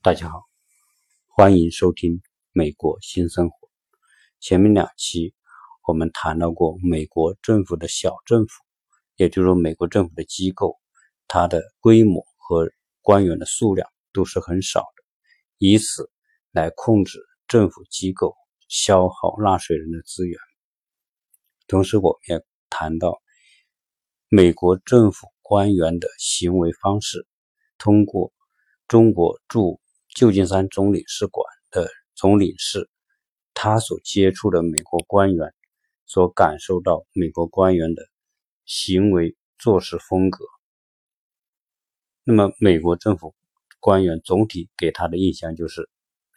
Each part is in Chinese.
大家好，欢迎收听《美国新生活》。前面两期我们谈到过，美国政府的小政府，也就是说，美国政府的机构，它的规模和官员的数量都是很少的，以此来控制政府机构消耗纳税人的资源。同时，我们也谈到美国政府官员的行为方式，通过中国驻旧金山总领事馆的总领事，他所接触的美国官员，所感受到美国官员的行为做事风格。那么，美国政府官员总体给他的印象就是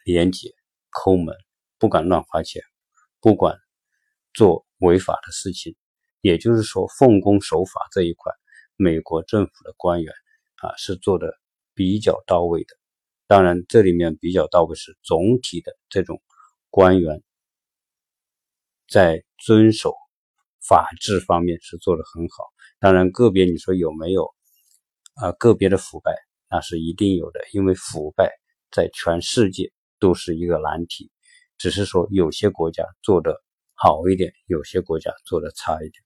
廉洁、抠门，不敢乱花钱，不管做违法的事情。也就是说，奉公守法这一块，美国政府的官员啊是做的比较到位的。当然，这里面比较到位是总体的这种官员在遵守法治方面是做的很好。当然，个别你说有没有啊？个别的腐败那是一定有的，因为腐败在全世界都是一个难题，只是说有些国家做的好一点，有些国家做的差一点。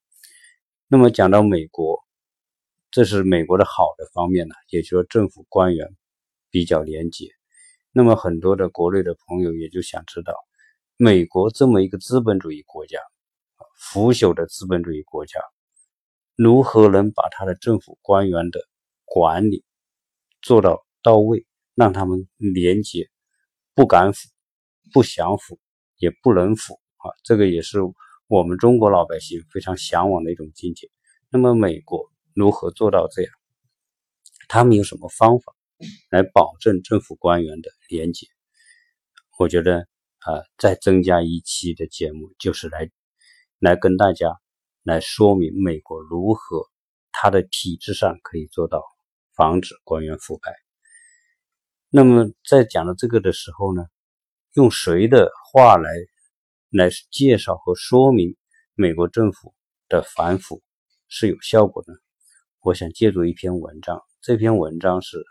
那么讲到美国，这是美国的好的方面呢，也就是说政府官员。比较廉洁，那么很多的国内的朋友也就想知道，美国这么一个资本主义国家，腐朽的资本主义国家，如何能把他的政府官员的管理做到到位，让他们廉洁，不敢腐，不想腐，也不能腐啊？这个也是我们中国老百姓非常向往的一种境界。那么美国如何做到这样？他们有什么方法？来保证政府官员的廉洁，我觉得啊，再增加一期的节目，就是来来跟大家来说明美国如何它的体制上可以做到防止官员腐败。那么在讲到这个的时候呢，用谁的话来来介绍和说明美国政府的反腐是有效果的？我想借助一篇文章，这篇文章是。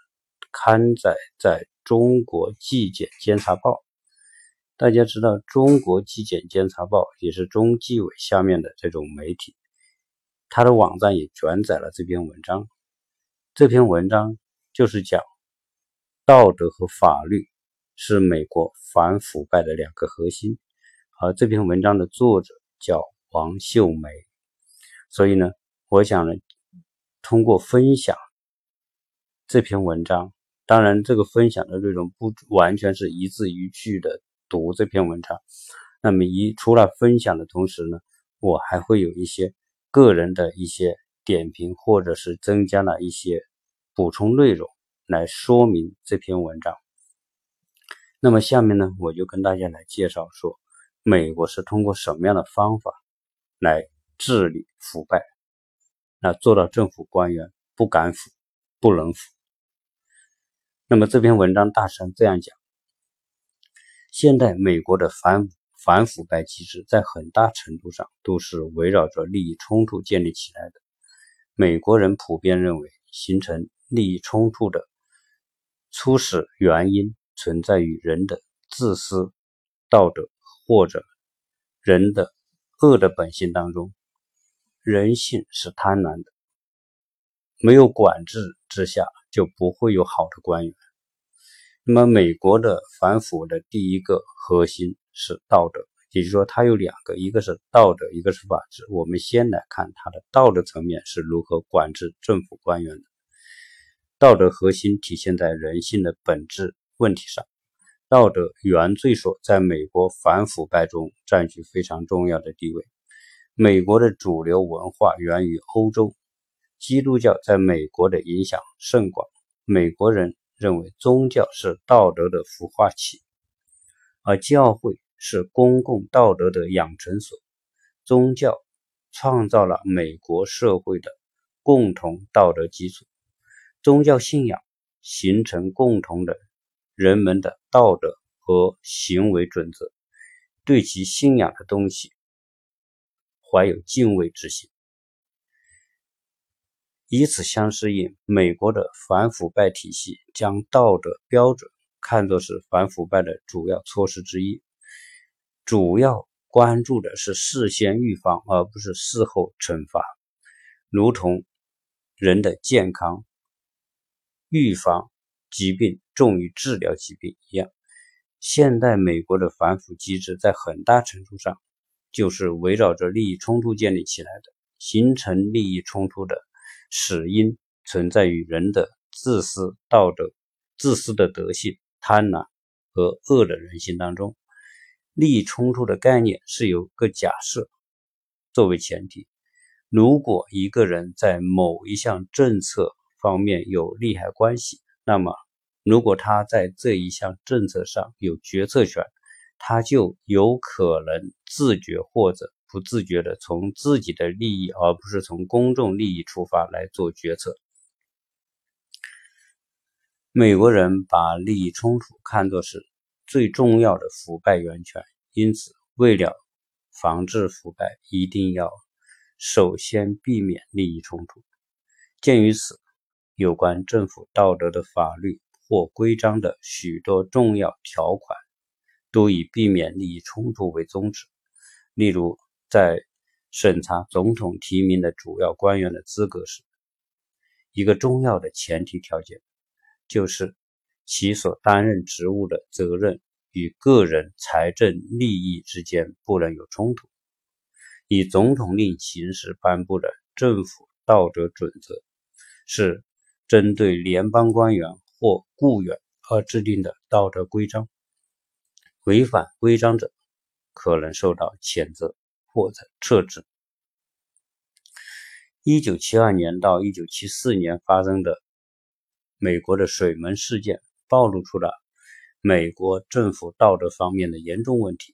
刊载在中国纪检监察报，大家知道中国纪检监察报也是中纪委下面的这种媒体，它的网站也转载了这篇文章。这篇文章就是讲道德和法律是美国反腐败的两个核心，而这篇文章的作者叫王秀梅，所以呢，我想呢，通过分享这篇文章。当然，这个分享的内容不完全是一字一句的读这篇文章。那么，一除了分享的同时呢，我还会有一些个人的一些点评，或者是增加了一些补充内容来说明这篇文章。那么，下面呢，我就跟大家来介绍说，美国是通过什么样的方法来治理腐败，那做到政府官员不敢腐、不能腐。那么这篇文章大致上这样讲：现代美国的反反腐败机制在很大程度上都是围绕着利益冲突建立起来的。美国人普遍认为，形成利益冲突的初始原因存在于人的自私、道德或者人的恶的本性当中。人性是贪婪的，没有管制之下。就不会有好的官员。那么，美国的反腐的第一个核心是道德，也就是说，它有两个，一个是道德，一个是法治。我们先来看它的道德层面是如何管制政府官员的。道德核心体现在人性的本质问题上。道德原罪说在美国反腐败中占据非常重要的地位。美国的主流文化源于欧洲。基督教在美国的影响甚广，美国人认为宗教是道德的孵化器，而教会是公共道德的养成所。宗教创造了美国社会的共同道德基础，宗教信仰形成共同的人们的道德和行为准则，对其信仰的东西怀有敬畏之心。以此相适应，美国的反腐败体系将道德标准看作是反腐败的主要措施之一，主要关注的是事先预防，而不是事后惩罚，如同人的健康，预防疾病重于治疗疾病一样。现代美国的反腐机制在很大程度上就是围绕着利益冲突建立起来的。形成利益冲突的始因存在于人的自私、道德、自私的德性、贪婪和恶的人性当中。利益冲突的概念是有个假设作为前提：如果一个人在某一项政策方面有利害关系，那么。如果他在这一项政策上有决策权，他就有可能自觉或者不自觉地从自己的利益，而不是从公众利益出发来做决策。美国人把利益冲突看作是最重要的腐败源泉，因此为了防治腐败，一定要首先避免利益冲突。鉴于此，有关政府道德的法律。或规章的许多重要条款都以避免利益冲突为宗旨。例如，在审查总统提名的主要官员的资格时，一个重要的前提条件就是其所担任职务的责任与个人财政利益之间不能有冲突。以总统令形式颁布的政府道德准则是针对联邦官员。或雇员而制定的道德规章，违反规章者可能受到谴责或者撤职。一九七二年到一九七四年发生的美国的水门事件，暴露出了美国政府道德方面的严重问题，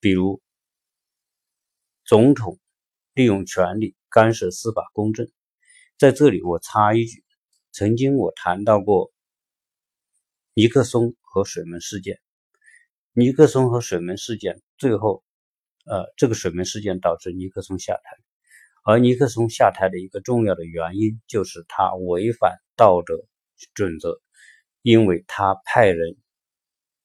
比如总统利用权力干涉司法公正。在这里，我插一句。曾经我谈到过尼克松和水门事件，尼克松和水门事件最后，呃，这个水门事件导致尼克松下台，而尼克松下台的一个重要的原因就是他违反道德准则，因为他派人，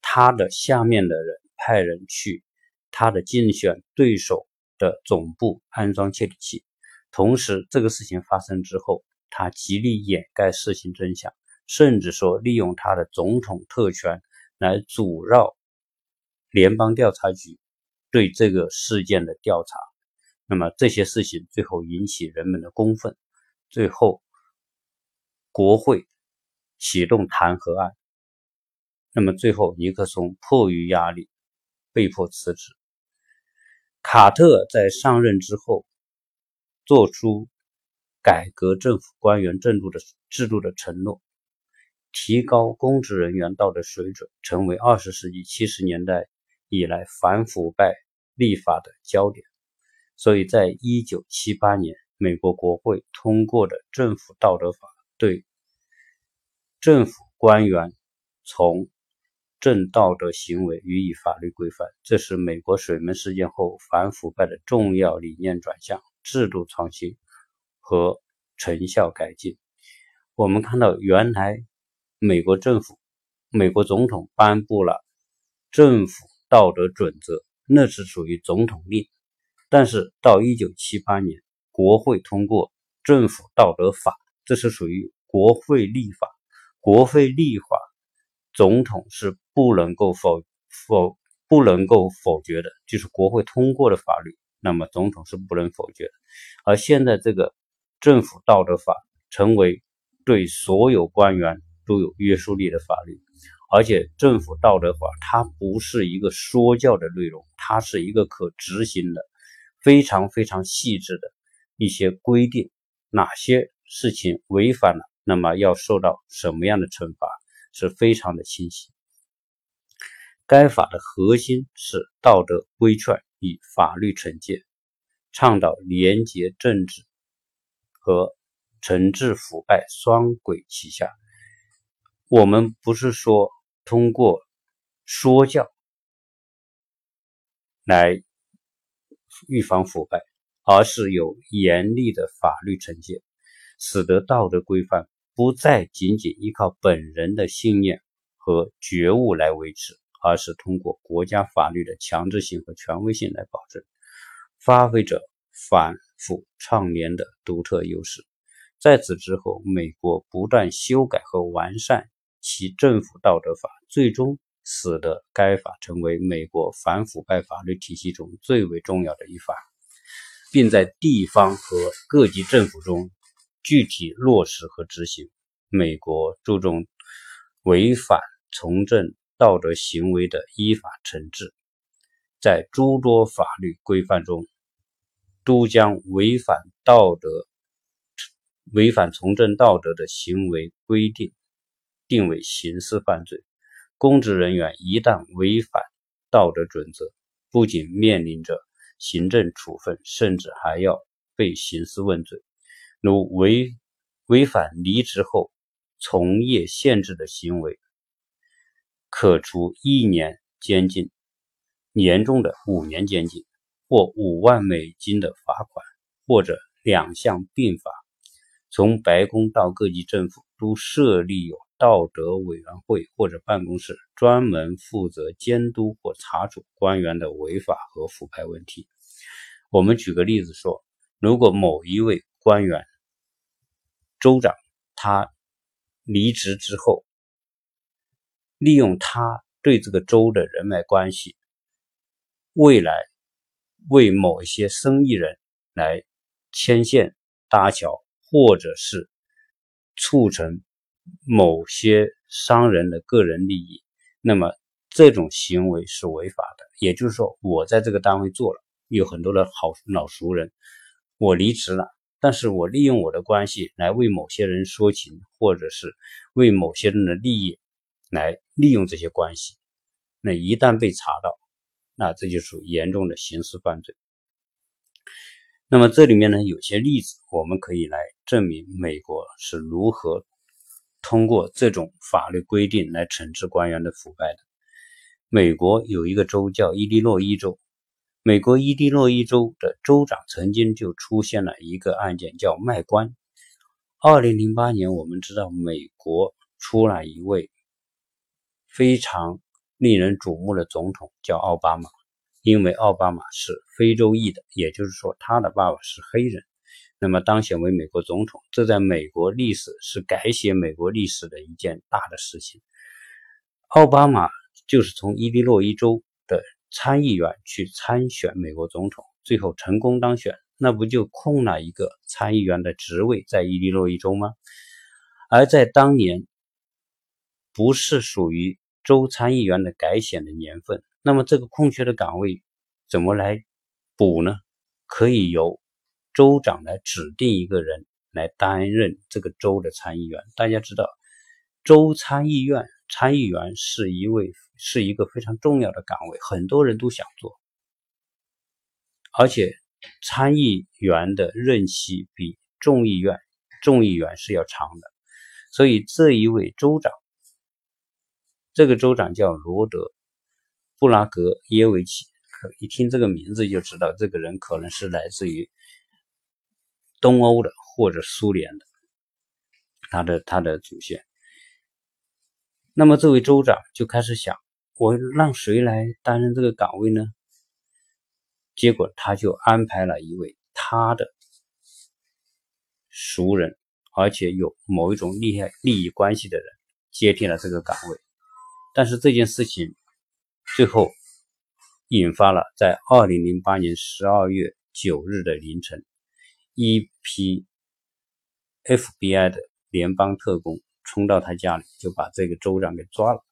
他的下面的人派人去他的竞选对手的总部安装窃听器，同时这个事情发生之后。他极力掩盖事情真相，甚至说利用他的总统特权来阻挠联邦调查局对这个事件的调查。那么这些事情最后引起人们的公愤，最后国会启动弹劾案。那么最后尼克松迫于压力被迫辞职。卡特在上任之后做出。改革政府官员制度的制度的承诺，提高公职人员道德水准，成为二十世纪七十年代以来反腐败立法的焦点。所以在一九七八年，美国国会通过的政府道德法，对政府官员从政道德行为予以法律规范。这是美国水门事件后反腐败的重要理念转向、制度创新。和成效改进，我们看到，原来美国政府、美国总统颁布了政府道德准则，那是属于总统令；但是到一九七八年，国会通过政府道德法，这是属于国会立法。国会立法，总统是不能够否否不能够否决的，就是国会通过的法律，那么总统是不能否决的。而现在这个。政府道德法成为对所有官员都有约束力的法律，而且政府道德法它不是一个说教的内容，它是一个可执行的、非常非常细致的一些规定，哪些事情违反了，那么要受到什么样的惩罚，是非常的清晰。该法的核心是道德规劝与法律惩戒，倡导廉洁正直。和惩治腐败双轨齐下。我们不是说通过说教来预防腐败，而是有严厉的法律惩戒，使得道德规范不再仅仅依靠本人的信念和觉悟来维持，而是通过国家法律的强制性和权威性来保证，发挥着反腐倡廉的独特优势。在此之后，美国不断修改和完善其政府道德法，最终使得该法成为美国反腐败法律体系中最为重要的一法，并在地方和各级政府中具体落实和执行。美国注重违反从政道德行为的依法惩治，在诸多法律规范中，都将违反道德。违反从政道德的行为规定定为刑事犯罪，公职人员一旦违反道德准则，不仅面临着行政处分，甚至还要被刑事问罪。如违违反离职后从业限制的行为，可处一年监禁，严重的五年监禁，或五万美金的罚款，或者两项并罚。从白宫到各级政府都设立有道德委员会或者办公室，专门负责监督或查处官员的违法和腐败问题。我们举个例子说，如果某一位官员、州长，他离职之后，利用他对这个州的人脉关系，未来为某一些生意人来牵线搭桥。或者是促成某些商人的个人利益，那么这种行为是违法的。也就是说，我在这个单位做了，有很多的好老熟人，我离职了，但是我利用我的关系来为某些人说情，或者是为某些人的利益来利用这些关系，那一旦被查到，那这就属于严重的刑事犯罪。那么这里面呢，有些例子我们可以来证明美国是如何通过这种法律规定来惩治官员的腐败的。美国有一个州叫伊利诺伊州，美国伊利诺伊州的州长曾经就出现了一个案件，叫卖官。二零零八年，我们知道美国出了一位非常令人瞩目的总统，叫奥巴马。因为奥巴马是非洲裔的，也就是说他的爸爸是黑人，那么当选为美国总统，这在美国历史是改写美国历史的一件大的事情。奥巴马就是从伊利诺伊州的参议员去参选美国总统，最后成功当选，那不就空了一个参议员的职位在伊利诺伊州吗？而在当年，不是属于州参议员的改选的年份。那么这个空缺的岗位怎么来补呢？可以由州长来指定一个人来担任这个州的参议员。大家知道，州参议院参议员是一位是一个非常重要的岗位，很多人都想做，而且参议员的任期比众议院众议员是要长的。所以这一位州长，这个州长叫罗德。布拉格耶维奇，一听这个名字就知道这个人可能是来自于东欧的或者苏联的，他的他的祖先。那么这位州长就开始想，我让谁来担任这个岗位呢？结果他就安排了一位他的熟人，而且有某一种利害利益关系的人接替了这个岗位。但是这件事情。最后，引发了在二零零八年十二月九日的凌晨，一批 FBI 的联邦特工冲到他家里，就把这个州长给抓了。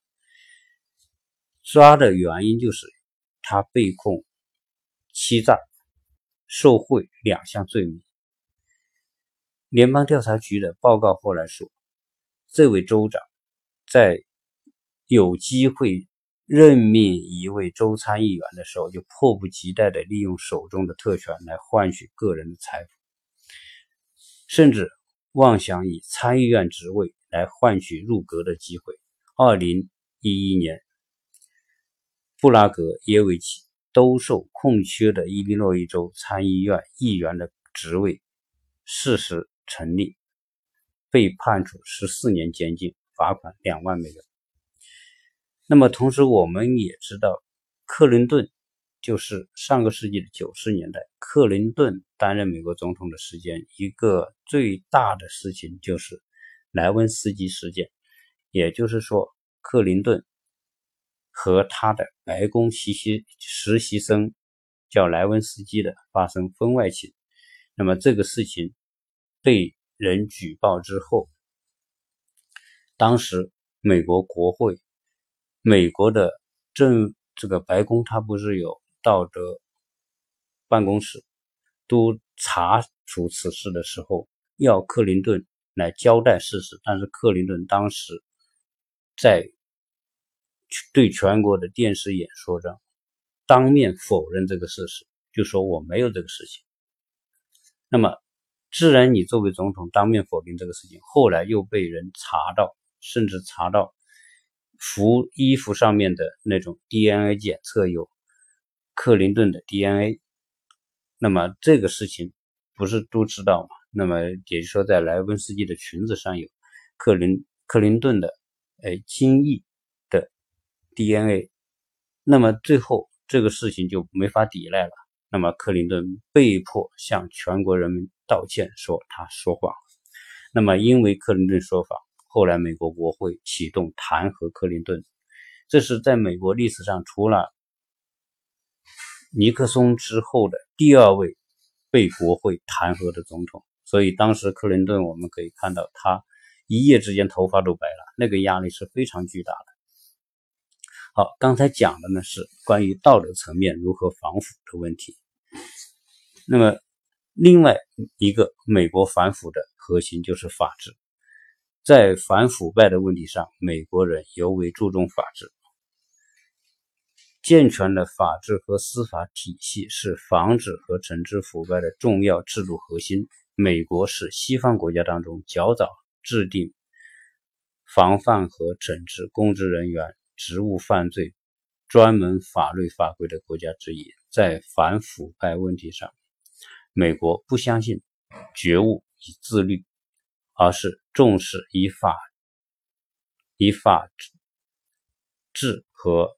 抓的原因就是他被控欺诈、受贿两项罪名。联邦调查局的报告后来说，这位州长在有机会。任命一位州参议员的时候，就迫不及待地利用手中的特权来换取个人的财富，甚至妄想以参议院职位来换取入阁的机会。二零一一年，布拉格耶维奇兜售空缺的伊利诺伊州参议院议员的职位，事实成立，被判处十四年监禁，罚款两万美元。那么同时我们也知道，克林顿就是上个世纪的九十年代，克林顿担任美国总统的时间，一个最大的事情就是莱温斯基事件，也就是说，克林顿和他的白宫实习实习生叫莱温斯基的发生婚外情。那么这个事情被人举报之后，当时美国国会、美国的政这个白宫，它不是有道德办公室，都查处此事的时候，要克林顿来交代事实。但是克林顿当时在对全国的电视演说中，当面否认这个事实，就说我没有这个事情。那么，自然你作为总统当面否定这个事情，后来又被人查到，甚至查到服衣服上面的那种 DNA 检测有克林顿的 DNA。那么这个事情不是都知道吗？那么也就是说，在莱温斯基的裙子上有克林克林顿的哎精液的 DNA。那么最后这个事情就没法抵赖了。那么克林顿被迫向全国人民道歉，说他说谎。那么因为克林顿说谎，后来美国国会启动弹劾克林顿，这是在美国历史上除了尼克松之后的第二位被国会弹劾的总统。所以当时克林顿我们可以看到，他一夜之间头发都白了，那个压力是非常巨大的。好，刚才讲的呢是关于道德层面如何防腐的问题。那么，另外一个美国反腐的核心就是法治。在反腐败的问题上，美国人尤为注重法治。健全的法治和司法体系是防止和惩治腐败的重要制度核心。美国是西方国家当中较早制定防范和惩治公职人员职务犯罪专门法律法规的国家之一。在反腐败问题上，美国不相信觉悟与自律，而是重视以法、以法治和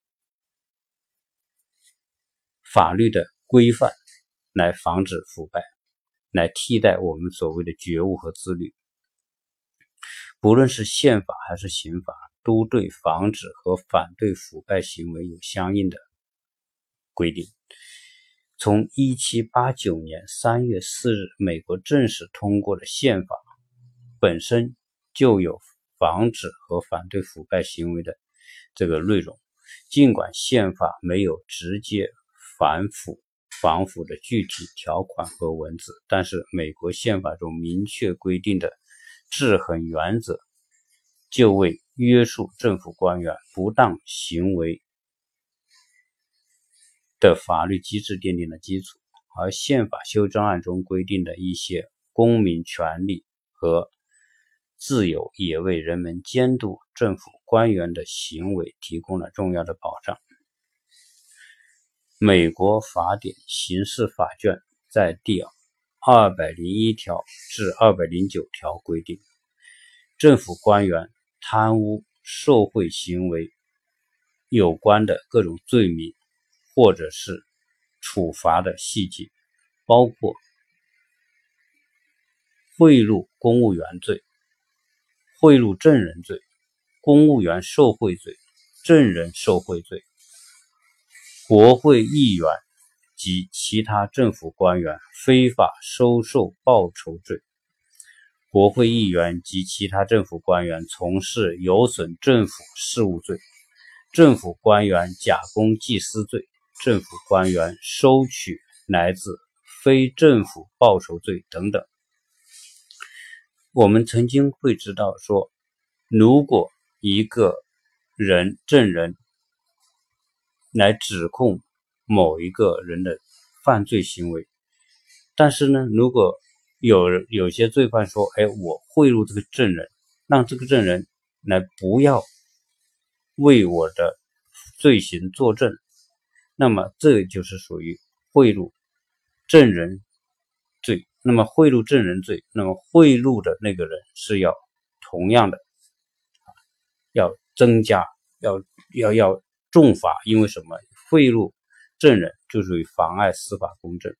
法律的规范来防止腐败，来替代我们所谓的觉悟和自律。不论是宪法还是刑法，都对防止和反对腐败行为有相应的规定。从一七八九年三月四日，美国正式通过的宪法本身就有防止和反对腐败行为的这个内容。尽管宪法没有直接反腐防腐的具体条款和文字，但是美国宪法中明确规定的制衡原则，就为约束政府官员不当行为。的法律机制奠定了基础，而宪法修正案中规定的一些公民权利和自由，也为人们监督政府官员的行为提供了重要的保障。美国法典刑事法卷在第二百零一条至二百零九条规定，政府官员贪污受贿行为有关的各种罪名。或者是处罚的细节，包括贿赂公务员罪、贿赂证人罪、公务员受贿罪、证人受贿罪、国会议员及其他政府官员非法收受报酬罪、国会议员及其他政府官员从事有损政府事务罪、政府官员假公济私罪。政府官员收取来自非政府报酬罪等等，我们曾经会知道说，如果一个人证人来指控某一个人的犯罪行为，但是呢，如果有有些罪犯说，哎，我贿赂这个证人，让这个证人来不要为我的罪行作证。那么这就是属于贿赂证人罪。那么贿赂证人罪，那么贿赂的那个人是要同样的，要增加要要要重罚，因为什么？贿赂证人就属于妨碍司法公正。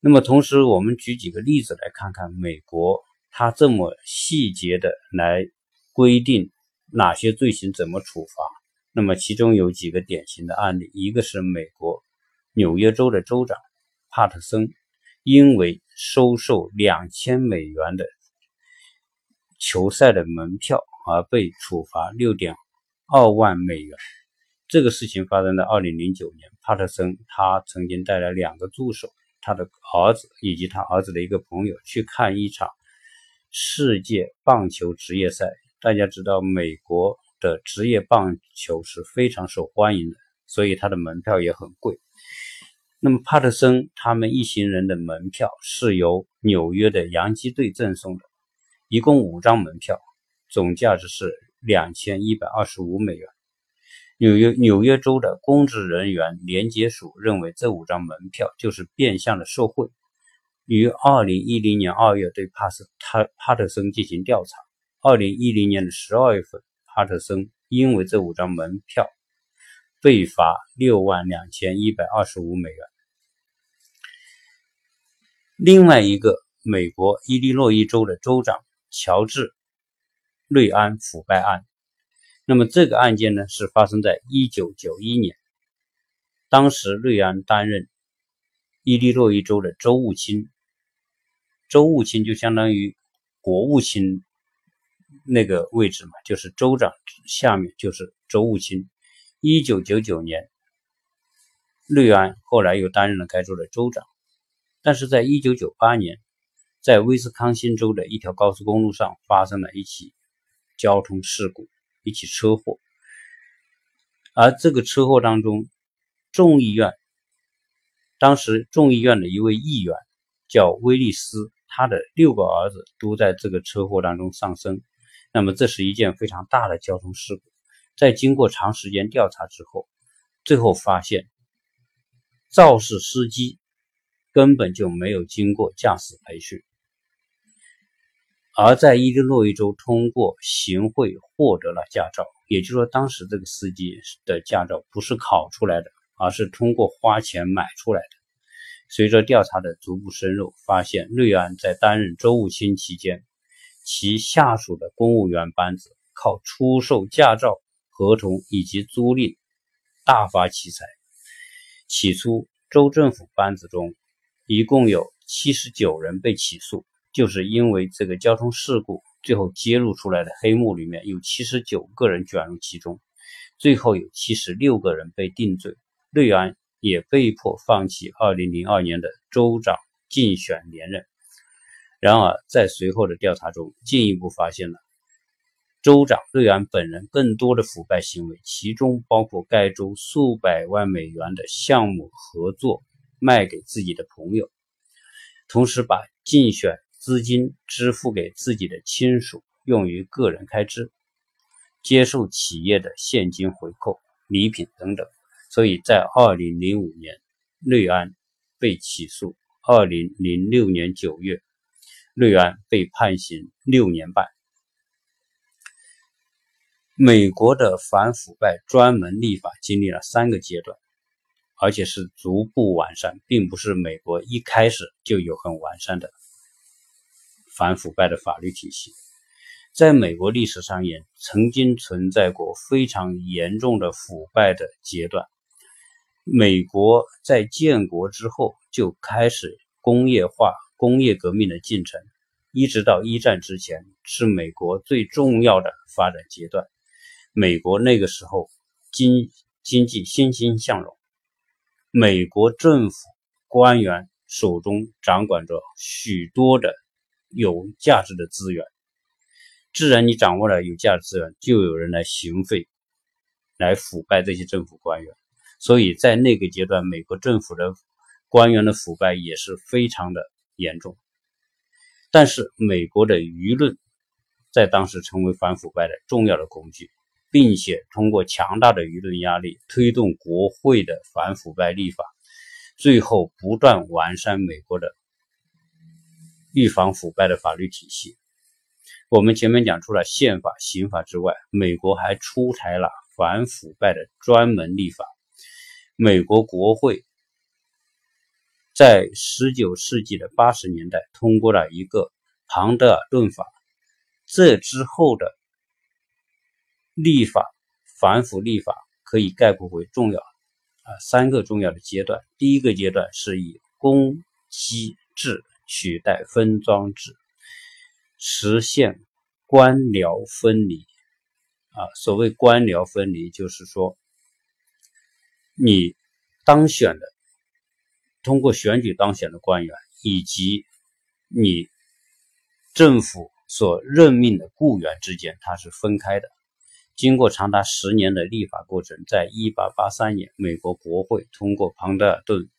那么同时，我们举几个例子来看看美国，它这么细节的来规定哪些罪行怎么处罚。那么其中有几个典型的案例，一个是美国纽约州的州长帕特森，因为收受两千美元的球赛的门票而被处罚六点二万美元。这个事情发生在二零零九年，帕特森他曾经带来两个助手，他的儿子以及他儿子的一个朋友去看一场世界棒球职业赛。大家知道美国。的职业棒球是非常受欢迎的，所以他的门票也很贵。那么帕特森他们一行人的门票是由纽约的洋基队赠送的，一共五张门票，总价值是两千一百二十五美元。纽约纽约州的公职人员联结署认为这五张门票就是变相的受贿，于二零一零年二月对帕斯他帕特森进行调查，二零一零年的十二月份。帕特森因为这五张门票被罚六万两千一百二十五美元。另外一个美国伊利诺伊州的州长乔治·瑞安腐败案，那么这个案件呢是发生在一九九一年，当时瑞安担任伊利诺伊州的州务卿，州务卿就相当于国务卿。那个位置嘛，就是州长下面就是州务卿。一九九九年，瑞安后来又担任了该州的州长。但是在一九九八年，在威斯康星州的一条高速公路上发生了一起交通事故，一起车祸。而这个车祸当中，众议院当时众议院的一位议员叫威利斯，他的六个儿子都在这个车祸当中丧生。那么这是一件非常大的交通事故，在经过长时间调查之后，最后发现肇事司机根本就没有经过驾驶培训，而在伊利诺伊州通过行贿获得了驾照，也就是说，当时这个司机的驾照不是考出来的，而是通过花钱买出来的。随着调查的逐步深入，发现瑞安在担任州务卿期间。其下属的公务员班子靠出售驾照合同以及租赁大发其财。起初，州政府班子中一共有七十九人被起诉，就是因为这个交通事故，最后揭露出来的黑幕里面有七十九个人卷入其中，最后有七十六个人被定罪。瑞安也被迫放弃二零零二年的州长竞选连任。然而，在随后的调查中，进一步发现了州长瑞安本人更多的腐败行为，其中包括该州数百万美元的项目合作卖给自己的朋友，同时把竞选资金支付给自己的亲属用于个人开支，接受企业的现金回扣、礼品等等。所以在2005年，瑞安被起诉；2006年9月。瑞安被判刑六年半。美国的反腐败专门立法经历了三个阶段，而且是逐步完善，并不是美国一开始就有很完善的反腐败的法律体系。在美国历史上也曾经存在过非常严重的腐败的阶段。美国在建国之后就开始工业化。工业革命的进程，一直到一战之前，是美国最重要的发展阶段。美国那个时候经经济欣欣向荣，美国政府官员手中掌管着许多的有价值的资源。自然，你掌握了有价值资源，就有人来行贿，来腐败这些政府官员。所以在那个阶段，美国政府的官员的腐败也是非常的。严重，但是美国的舆论在当时成为反腐败的重要的工具，并且通过强大的舆论压力推动国会的反腐败立法，最后不断完善美国的预防腐败的法律体系。我们前面讲出了宪法、刑法之外，美国还出台了反腐败的专门立法。美国国会在19世纪的80年代通过了一个庞德尔顿法，这之后的立法反腐立法可以概括为重要啊三个重要的阶段。第一个阶段是以公机制取代分赃制，实现官僚分离。啊，所谓官僚分离，就是说，你当选的，通过选举当选的官员，以及你政府所任命的雇员之间，它是分开的。经过长达十年的立法过程，在一八八三年，美国国会通过庞德尔顿，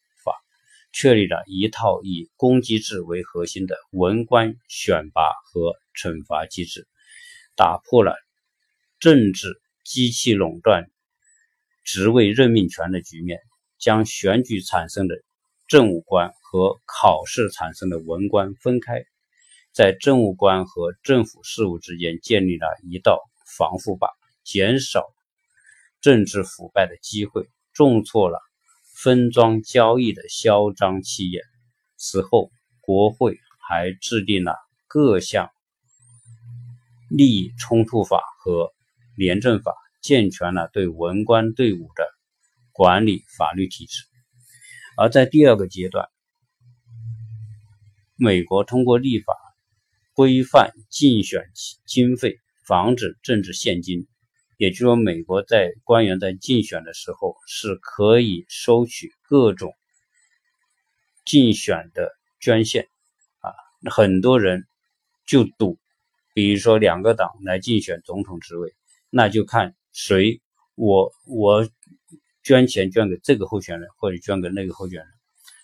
确立了一套以公机制为核心的文官选拔和惩罚机制，打破了。政治机器垄断职位任命权的局面，将选举产生的政务官和考试产生的文官分开，在政务官和政府事务之间建立了一道防护坝，减少政治腐败的机会，重挫了分装交易的嚣张气焰。此后，国会还制定了各项利益冲突法和。廉政法健全了对文官队伍的管理法律体制，而在第二个阶段，美国通过立法规范竞选经费，防止政治现金。也就是说，美国在官员在竞选的时候是可以收取各种竞选的捐献啊，很多人就赌，比如说两个党来竞选总统职位。那就看谁，我我捐钱捐给这个候选人，或者捐给那个候选人。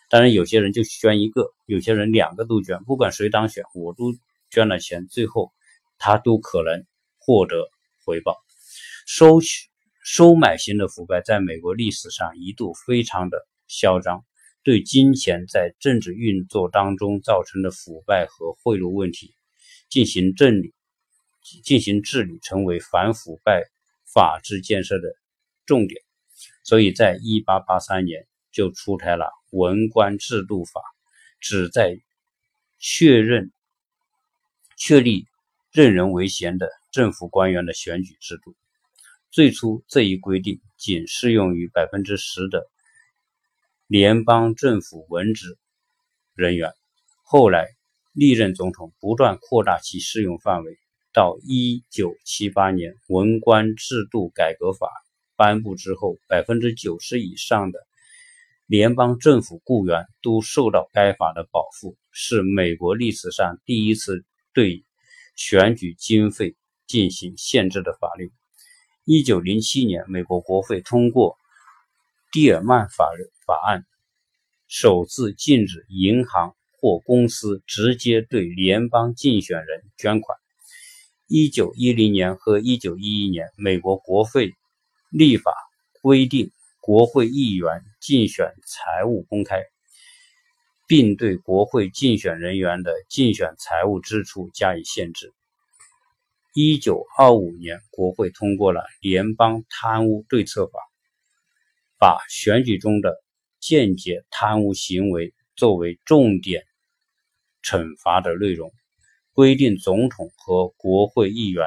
当然，有些人就捐一个，有些人两个都捐。不管谁当选，我都捐了钱，最后他都可能获得回报。收取收买型的腐败在美国历史上一度非常的嚣张，对金钱在政治运作当中造成的腐败和贿赂问题进行治理。进行治理，成为反腐败法治建设的重点。所以在一八八三年就出台了文官制度法，旨在确认确立任人唯贤的政府官员的选举制度。最初这一规定仅适用于百分之十的联邦政府文职人员，后来历任总统不断扩大其适用范围。到一九七八年文官制度改革法颁布之后，百分之九十以上的联邦政府雇员都受到该法的保护，是美国历史上第一次对选举经费进行限制的法律。一九零七年，美国国会通过蒂尔曼法法案，首次禁止银行或公司直接对联邦竞选人捐款。一九一零年和一九一一年，美国国会立法规定，国会议员竞选财务公开，并对国会竞选人员的竞选财务支出加以限制。一九二五年，国会通过了《联邦贪污对策法》，把选举中的间接贪污行为作为重点惩罚的内容。规定总统和国会议员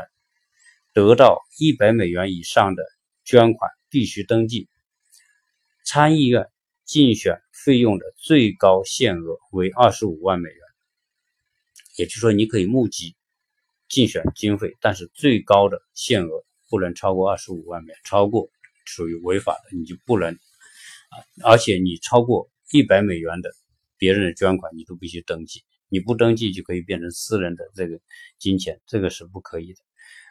得到一百美元以上的捐款必须登记。参议院竞选费用的最高限额为二十五万美元，也就是说，你可以募集竞选经费，但是最高的限额不能超过二十五万美元，超过属于违法的，你就不能啊！而且你超过一百美元的别人的捐款，你都必须登记。你不登记就可以变成私人的这个金钱，这个是不可以的。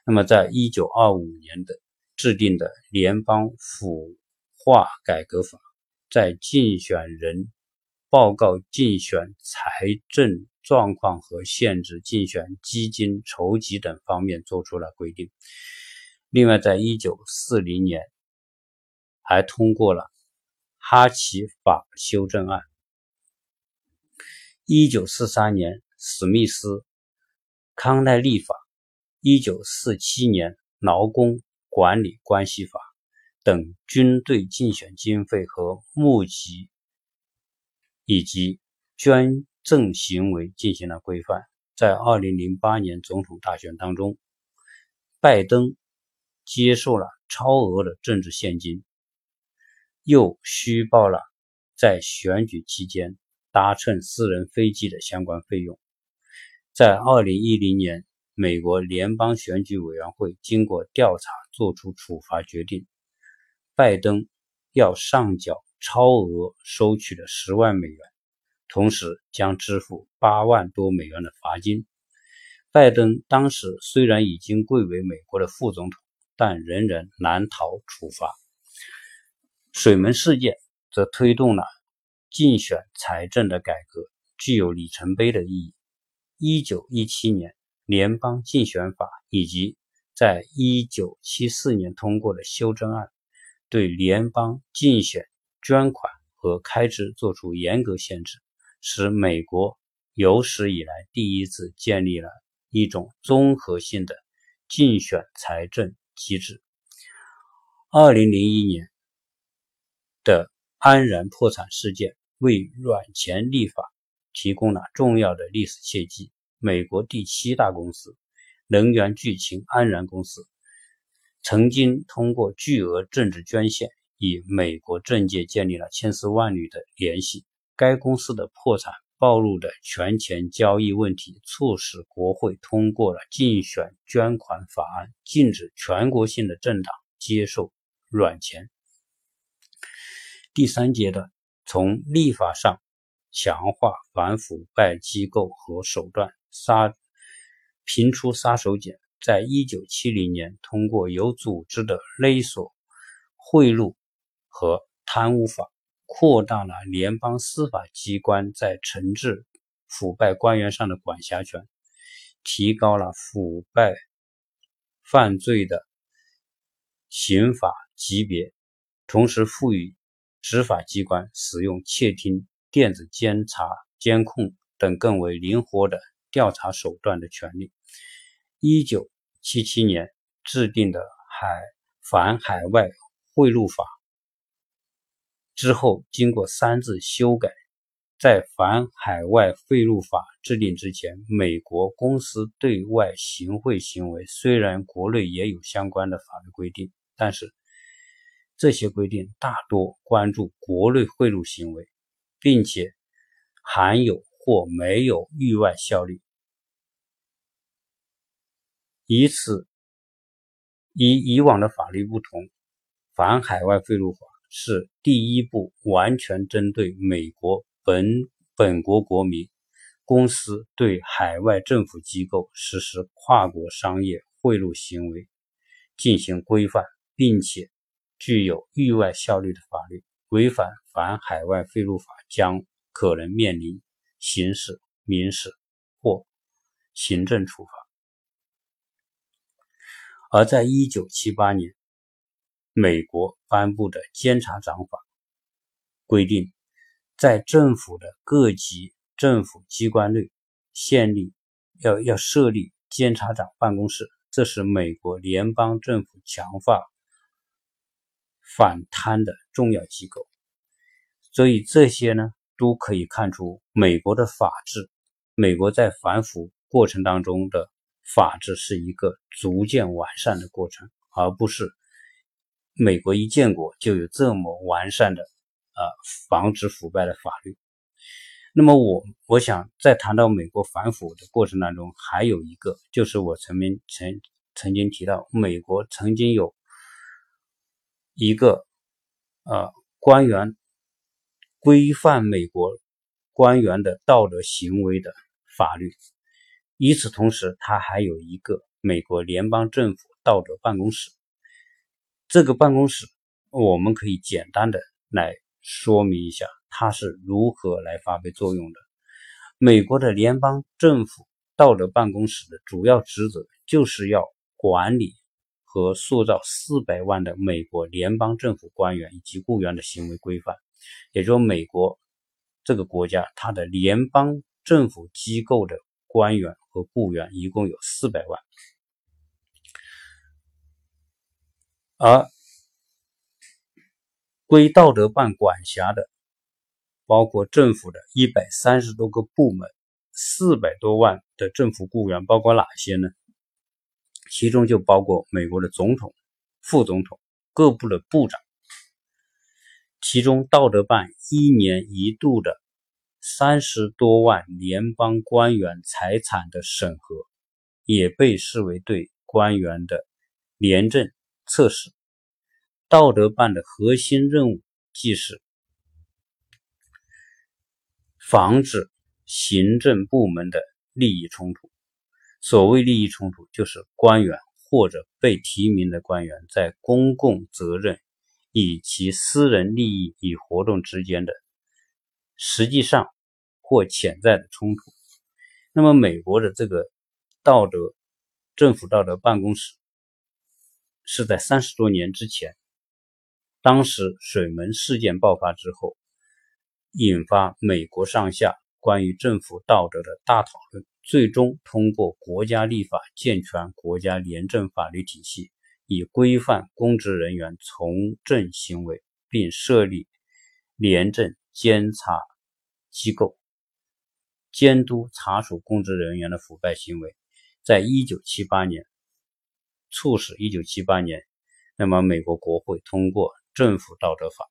那么，在一九二五年的制定的联邦腐化改革法，在竞选人报告竞选财政状况和限制竞选基金筹集等方面做出了规定。另外，在一九四零年还通过了哈奇法修正案。一九四三年，史密斯康奈利法；一九四七年，劳工管理关系法；等军队竞选经费和募集以及捐赠行为进行了规范。在2008年总统大选当中，拜登接受了超额的政治现金，又虚报了在选举期间搭乘私人飞机的相关费用。在2010年，美国联邦选举委员会经过调查，作出处罚决定。拜登要上缴超额收取的十万美元，同时将支付八万多美元的罚金。拜登当时虽然已经贵为美国的副总统，但仍然难逃处罚。水门事件则推动了竞选财政的改革，具有里程碑的意义。一九一七年联邦竞选法以及在一九七四年通过的修正案。对联邦竞选捐款和开支作出严格限制，使美国有史以来第一次建立了一种综合性的竞选财政机制。二零零一年的安然破产事件为软钱立法提供了重要的历史契机。美国第七大公司能源巨擎安然公司。曾经通过巨额政治捐献，与美国政界建立了千丝万缕的联系。该公司的破产暴露的权钱交易问题，促使国会通过了竞选捐款法案，禁止全国性的政党接受软钱。第三阶段，从立法上强化反腐败机构和手段，杀频出杀手锏。在一九七零年，通过有组织的勒索、贿赂和贪污法，扩大了联邦司法机关在惩治腐败官员上的管辖权，提高了腐败犯罪的刑法级别，同时赋予执法机关使用窃听、电子监察、监控等更为灵活的调查手段的权利。一九七七年制定的海反海外贿赂法之后，经过三次修改。在反海外贿赂法制定之前，美国公司对外行贿行为虽然国内也有相关的法律规定，但是这些规定大多关注国内贿赂行为，并且含有或没有域外效力。以此，与以往的法律不同，反海外贿赂法是第一部完全针对美国本本国国民、公司对海外政府机构实施跨国商业贿赂行为进行规范，并且具有域外效力的法律。违反反海外贿赂法将可能面临刑事、民事或行政处罚。而在一九七八年，美国颁布的《监察长法》规定，在政府的各级政府机关内，县立要要设立监察长办公室，这是美国联邦政府强化反贪的重要机构。所以这些呢，都可以看出美国的法治，美国在反腐过程当中的。法治是一个逐渐完善的过程，而不是美国一建国就有这么完善的呃防止腐败的法律。那么我我想在谈到美国反腐的过程当中，还有一个就是我曾经曾曾经提到，美国曾经有一个呃官员规范美国官员的道德行为的法律。与此同时，它还有一个美国联邦政府道德办公室。这个办公室，我们可以简单的来说明一下它是如何来发挥作用的。美国的联邦政府道德办公室的主要职责就是要管理和塑造四百万的美国联邦政府官员以及雇员的行为规范。也就是说，美国这个国家它的联邦政府机构的官员。和雇员一共有四百万，而归道德办管辖的，包括政府的一百三十多个部门，四百多万的政府雇员，包括哪些呢？其中就包括美国的总统、副总统、各部的部长。其中，道德办一年一度的三十多万联邦官员财产的审核，也被视为对官员的廉政测试。道德办的核心任务，即是防止行政部门的利益冲突。所谓利益冲突，就是官员或者被提名的官员在公共责任。以其私人利益与活动之间的实际上或潜在的冲突。那么，美国的这个道德政府道德办公室是在三十多年之前，当时水门事件爆发之后，引发美国上下关于政府道德的大讨论，最终通过国家立法健全国家廉政法律体系。以规范公职人员从政行为，并设立廉政监察机构，监督查处公职人员的腐败行为。在一九七八年，促使一九七八年，那么美国国会通过《政府道德法》，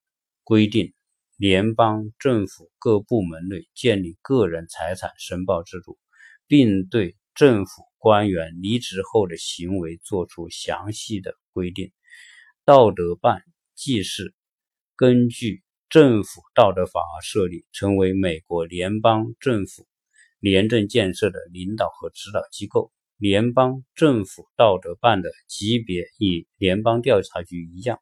规定联邦政府各部门内建立个人财产申报制度，并对政府。官员离职后的行为作出详细的规定。道德办既是根据政府道德法而设立，成为美国联邦政府廉政建设的领导和指导机构。联邦政府道德办的级别与联邦调查局一样，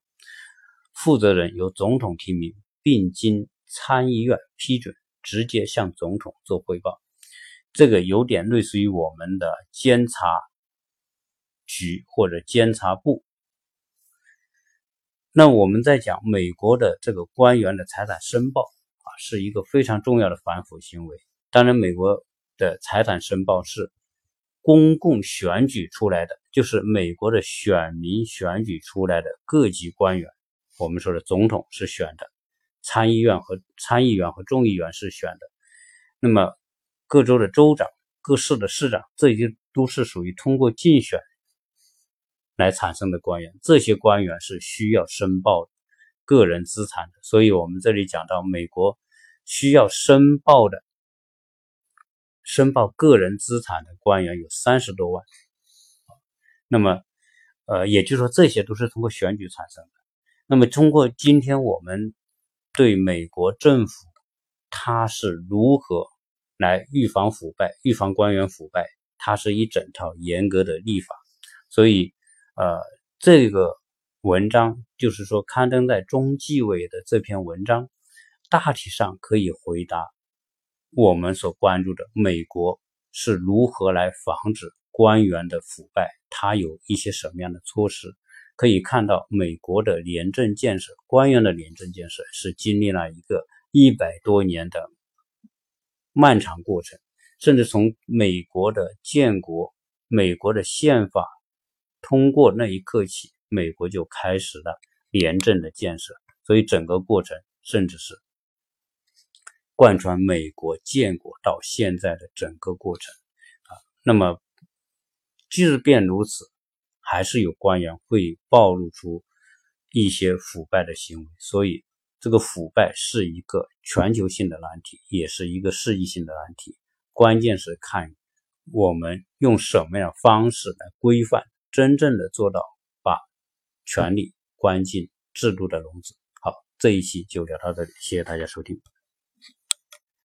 负责人由总统提名，并经参议院批准，直接向总统做汇报。这个有点类似于我们的监察局或者监察部。那我们在讲美国的这个官员的财产申报啊，是一个非常重要的反腐行为。当然，美国的财产申报是公共选举出来的，就是美国的选民选举出来的各级官员。我们说的总统是选的，参议院和参议员和众议员是选的。那么。各州的州长、各市的市长，这些都是属于通过竞选来产生的官员。这些官员是需要申报个人资产的，所以我们这里讲到，美国需要申报的、申报个人资产的官员有三十多万。那么，呃，也就是说，这些都是通过选举产生的。那么，通过今天我们对美国政府，它是如何？来预防腐败，预防官员腐败，它是一整套严格的立法。所以，呃，这个文章就是说刊登在中纪委的这篇文章，大体上可以回答我们所关注的美国是如何来防止官员的腐败，它有一些什么样的措施。可以看到，美国的廉政建设，官员的廉政建设是经历了一个一百多年的。漫长过程，甚至从美国的建国、美国的宪法通过那一刻起，美国就开始了廉政的建设。所以整个过程，甚至是贯穿美国建国到现在的整个过程啊。那么，即便如此，还是有官员会暴露出一些腐败的行为。所以。这个腐败是一个全球性的难题，也是一个世纪性的难题。关键是看我们用什么样的方式来规范，真正的做到把权力关进制度的笼子。好，这一期就聊到这里，谢谢大家收听。